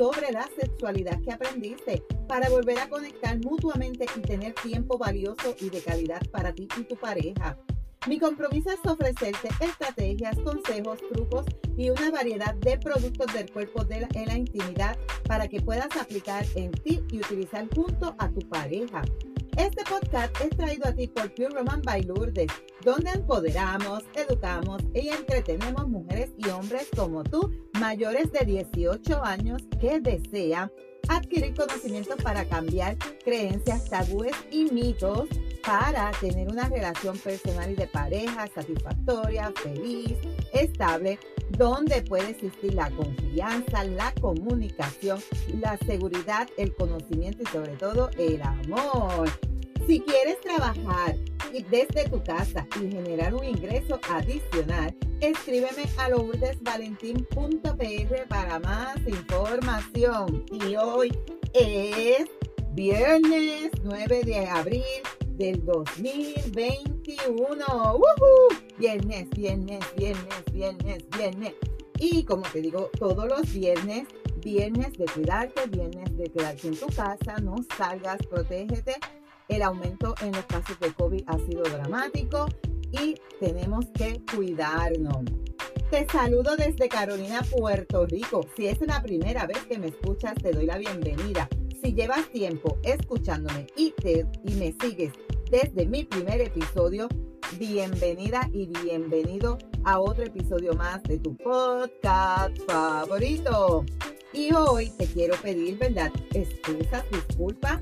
sobre la sexualidad que aprendiste para volver a conectar mutuamente y tener tiempo valioso y de calidad para ti y tu pareja. Mi compromiso es ofrecerte estrategias, consejos, trucos y una variedad de productos del cuerpo de la, en la intimidad para que puedas aplicar en ti y utilizar junto a tu pareja. Este podcast es traído a ti por Pure Roman by Lourdes, donde empoderamos, educamos y entretenemos mujeres y hombres como tú, mayores de 18 años, que desean adquirir conocimientos para cambiar creencias, tabúes y mitos para tener una relación personal y de pareja satisfactoria, feliz, estable, donde puede existir la confianza, la comunicación, la seguridad, el conocimiento y sobre todo el amor. Si quieres trabajar desde tu casa y generar un ingreso adicional, escríbeme a lourdesvalentín.pr para más información. Y hoy es viernes 9 de abril del 2021. ¡Woohoo! Viernes, viernes, viernes, viernes, viernes. Y como te digo, todos los viernes, viernes de cuidarte, viernes de quedarte en tu casa, no salgas, protégete el aumento en los casos de COVID ha sido dramático y tenemos que cuidarnos. Te saludo desde Carolina, Puerto Rico. Si es la primera vez que me escuchas, te doy la bienvenida. Si llevas tiempo escuchándome y, te, y me sigues desde mi primer episodio, bienvenida y bienvenido a otro episodio más de tu podcast favorito. Y hoy te quiero pedir, ¿verdad? Excusas, disculpas,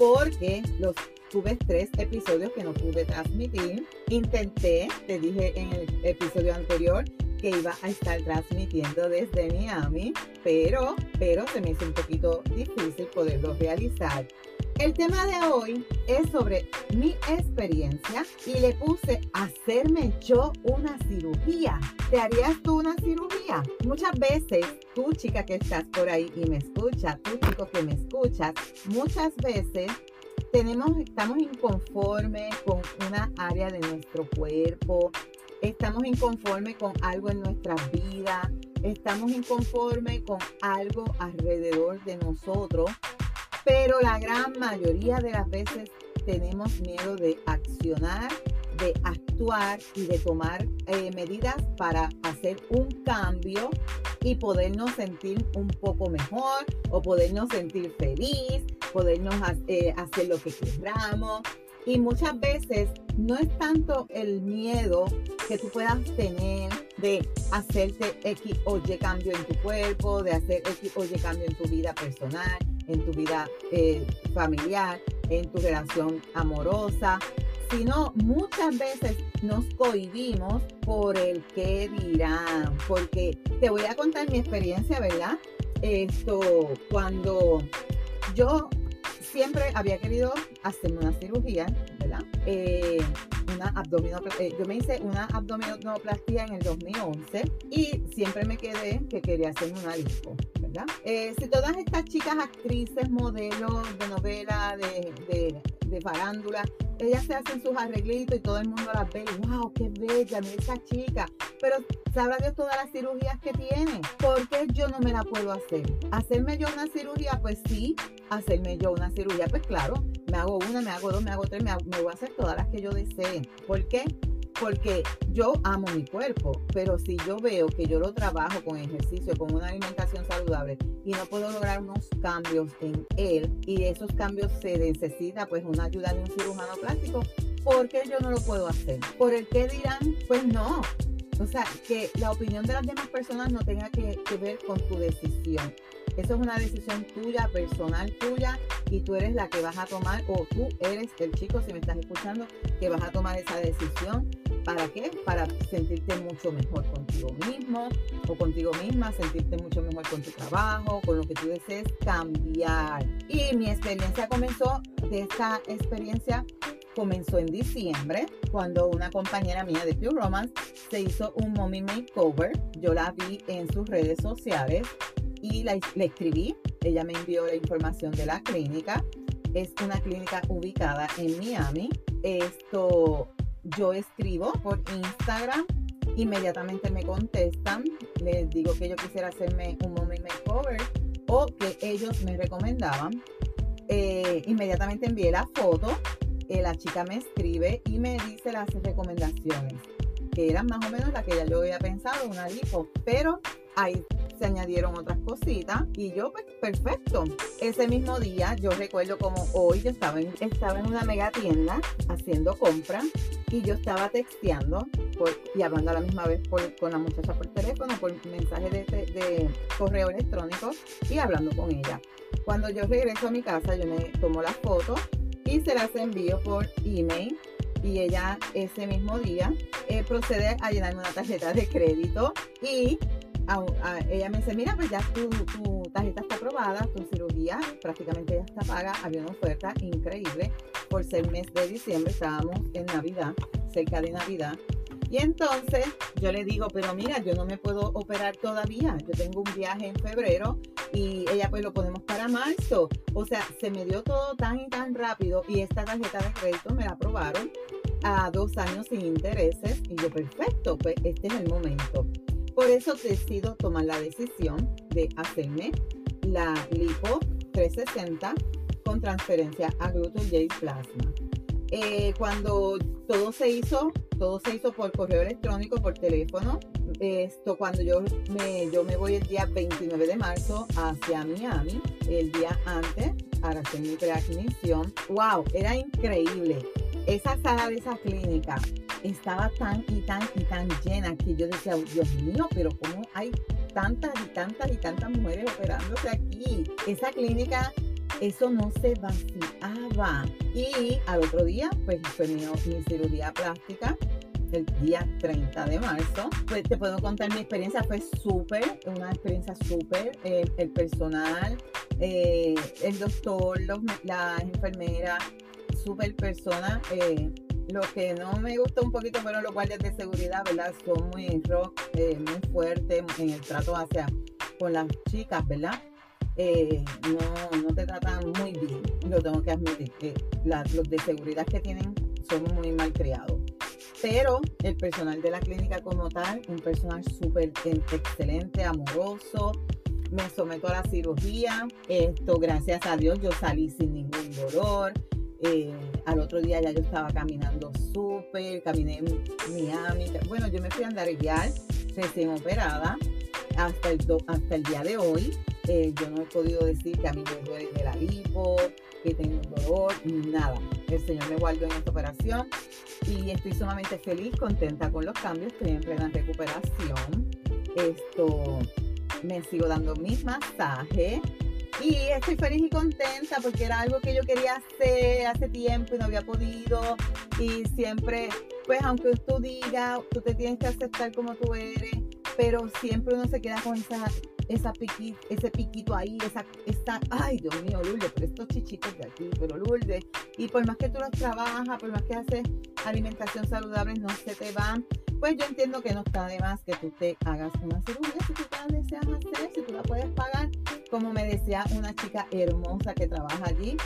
porque los tuve tres episodios que no pude transmitir. Intenté, te dije en el episodio anterior, que iba a estar transmitiendo desde Miami, pero, pero se me hizo un poquito difícil poderlo realizar. El tema de hoy es sobre mi experiencia y le puse hacerme yo una cirugía. ¿Te harías tú una cirugía? Muchas veces, tú chica que estás por ahí y me escuchas, tú chico que me escuchas, muchas veces tenemos, estamos inconformes con una área de nuestro cuerpo, estamos inconformes con algo en nuestra vida, estamos inconformes con algo alrededor de nosotros pero la gran mayoría de las veces tenemos miedo de accionar, de actuar y de tomar eh, medidas para hacer un cambio y podernos sentir un poco mejor o podernos sentir feliz, podernos eh, hacer lo que queramos. Y muchas veces no es tanto el miedo que tú puedas tener de hacerte X o Y cambio en tu cuerpo, de hacer X o Y cambio en tu vida personal, en tu vida eh, familiar, en tu relación amorosa, sino muchas veces nos cohibimos por el que dirán, porque te voy a contar mi experiencia, ¿verdad? Esto, cuando yo siempre había querido hacerme una cirugía, ¿verdad? Eh, una eh, yo me hice una abdominoplastia en el 2011 y siempre me quedé que quería hacerme una lipo. Eh, si todas estas chicas actrices, modelos de novela, de, de, farándula, ellas se hacen sus arreglitos y todo el mundo las ve, wow, qué bella, mira esa chica. Pero sabrá Dios todas las cirugías que tiene. ¿Por qué yo no me la puedo hacer? ¿Hacerme yo una cirugía? Pues sí, hacerme yo una cirugía. Pues claro, me hago una, me hago dos, me hago tres, me, me voy a hacer todas las que yo desee. ¿Por qué? Porque yo amo mi cuerpo, pero si yo veo que yo lo trabajo con ejercicio, con una alimentación saludable y no puedo lograr unos cambios en él y esos cambios se necesita pues una ayuda de un cirujano plástico, ¿por qué yo no lo puedo hacer? ¿Por el qué dirán? Pues no. O sea, que la opinión de las demás personas no tenga que, ver con tu decisión Eso es una decisión tuya, personal tuya, y tú eres la que vas a tomar, o tú eres el chico, si me estás escuchando, que vas a tomar esa decisión. ¿Para qué? Para sentirte mucho mejor contigo mismo o contigo misma, sentirte mucho mejor con tu trabajo, con lo que tú desees cambiar. Y mi experiencia comenzó de esta experiencia comenzó en diciembre cuando una compañera mía de Pure Romance se hizo un mommy makeover. Yo la vi en sus redes sociales y la, le escribí. Ella me envió la información de la clínica. Es una clínica ubicada en Miami. Esto yo escribo por Instagram. Inmediatamente me contestan. Les digo que yo quisiera hacerme un mommy makeover o que ellos me recomendaban. Eh, inmediatamente envié la foto eh, la chica me escribe y me dice las recomendaciones, que eran más o menos las que ya yo había pensado, una lipo, pero ahí se añadieron otras cositas y yo pues perfecto. Ese mismo día yo recuerdo como hoy yo estaba en, estaba en una mega tienda haciendo compras y yo estaba texteando y hablando a la misma vez con la muchacha por teléfono, por mensaje de, de, correo electrónico y hablando con ella. Cuando yo regreso a mi casa yo me tomo la foto y se las envío por email y ella ese mismo día eh, procede a llenarme una tarjeta de crédito y ella me dice, mira, pues ya tu, tarjeta está aprobada, tu cirugía prácticamente ya está paga, había una oferta increíble por ser mes de diciembre, estábamos en Navidad, cerca de Navidad, y entonces yo le digo, pero mira, yo no me puedo operar todavía. Yo tengo un viaje en febrero y ella pues lo ponemos para marzo. O sea, se me dio todo tan y tan rápido y esta tarjeta de crédito me la aprobaron a dos años sin intereses y yo perfecto, pues este es el momento. Por eso decido tomar la decisión de hacerme la lipo 360 con transferencia a gluten plasma. Eh, cuando todo se hizo, todo se hizo por correo electrónico, por teléfono. Esto cuando yo me, yo me voy el día 29 de marzo hacia Miami, el día antes, para hacer mi preadmisión. ¡Wow! Era increíble. Esa sala de esa clínica estaba tan y tan y tan llena que yo decía, Dios mío, pero ¿cómo hay tantas y tantas y tantas mujeres operándose aquí? Esa clínica eso no se vaciaba. Y al otro día, pues fue mi, cirugía plástica el día 30 de marzo. Pues te puedo contar mi experiencia, fue súper, una experiencia súper. el personal, eh, el doctor, los, las enfermeras, súper persona. Eh, lo que no me gustó un poquito fueron los guardias de seguridad, ¿verdad? Son muy rock, eh, muy fuertes en el trato hacia con las chicas, ¿verdad? Eh, no, no te tratan muy bien, lo tengo que admitir, que los de seguridad que tienen son muy mal criados. Pero el personal de la clínica como tal, un personal súper excelente, amoroso, me someto a la cirugía, esto gracias a Dios yo salí sin ningún dolor, eh, al otro día ya yo estaba caminando súper, caminé en Miami, bueno yo me fui a andar guiar recién operada hasta el, hasta el día de hoy eh, yo no he podido decir que a mí me duele de la lipo, que tengo dolor, nada. El Señor me guardó en esta operación y estoy sumamente feliz, contenta con los cambios, estoy en plena recuperación. Esto, me sigo dando mis masajes y estoy feliz y contenta porque era algo que yo quería hacer hace tiempo y no había podido. Y siempre, pues aunque tú digas, tú te tienes que aceptar como tú eres, pero siempre uno se queda con esa esa ese piquito ahí, esa, esa, ay Dios mío, Lourdes, pero estos chichitos de aquí, pero Lourdes, y por más que tú los trabajas, por más que haces alimentación saludable, no se te van, pues yo entiendo que no está de más que tú te hagas una cirugía si tú la deseas hacer, si tú la puedes pagar, como me decía una chica hermosa que trabaja allí,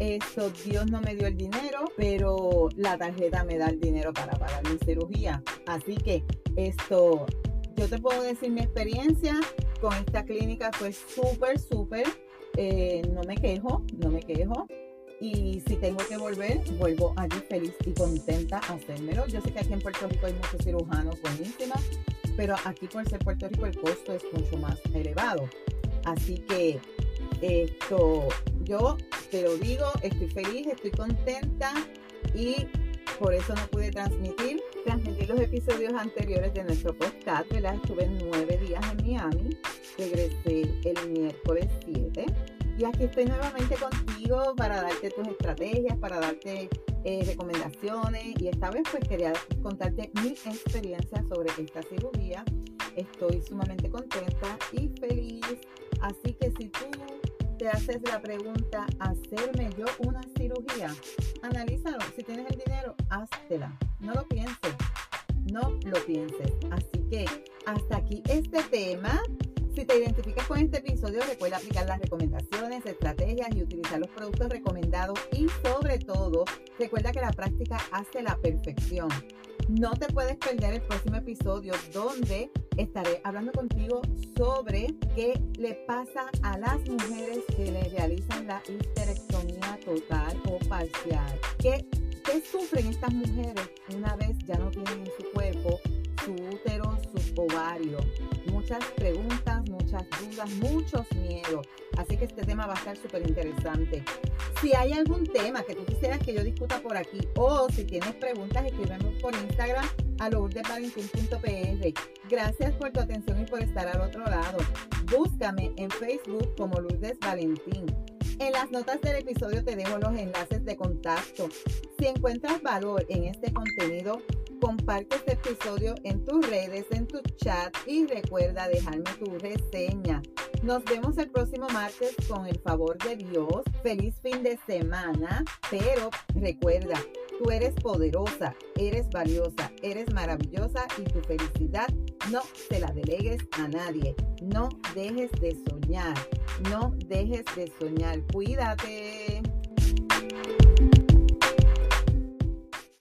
esto Dios no me dio el dinero, pero la tarjeta me da el dinero para pagar mi cirugía. Así que esto, yo te puedo decir mi experiencia, con esta clínica fue súper, súper. Eh, no me quejo, no me quejo. Y si tengo que volver, vuelvo allí feliz y contenta a hacérmelo. Yo sé que aquí en Puerto Rico hay muchos cirujanos buenísimas, pero aquí por ser Puerto Rico el costo es mucho más elevado. Así que esto, yo te lo digo, estoy feliz, estoy contenta y por eso no pude transmitir transmitir los episodios anteriores de nuestro podcast, ¿verdad? Estuve nueve días en Miami, regresé el miércoles 7 y aquí estoy nuevamente contigo para darte tus estrategias, para darte eh, recomendaciones y esta vez pues quería contarte mi experiencia sobre esta cirugía. Estoy sumamente contenta y feliz, así que si tú te haces la pregunta, ¿hacerme yo una cirugía? Analízalo, si tienes el dinero, háztela, no lo pienses, no lo pienses. Así que hasta aquí este tema. Si te identificas con este episodio, recuerda aplicar las recomendaciones, estrategias y utilizar los productos recomendados y sobre todo, recuerda que la práctica hace la perfección. No te puedes perder el próximo episodio donde estaré hablando contigo sobre qué le pasa a las mujeres que le realizan la histerectomía total o parcial. ¿Qué, sufren estas mujeres una vez ya no tienen en su cuerpo su útero, su ovario? Muchas preguntas, dudas, muchos miedos. Así que este tema va a estar súper interesante. Si hay algún tema que tú quisieras que yo discuta por aquí o si tienes preguntas, escríbeme por Instagram a lourdesvalentín.pr. Gracias por tu atención y por estar al otro lado. Búscame en Facebook como Lourdes Valentín. En las notas del episodio te dejo los enlaces de contacto. Si encuentras valor en este contenido, comparte este episodio en tus redes, en tu chat y recuerda dejarme tu reseña. Nos vemos el próximo martes con el favor de Dios. Feliz fin de semana, pero recuerda, tú eres poderosa, eres valiosa, eres maravillosa y tu felicidad no se la delegues a nadie. No dejes de soñar, no dejes de soñar. Cuídate.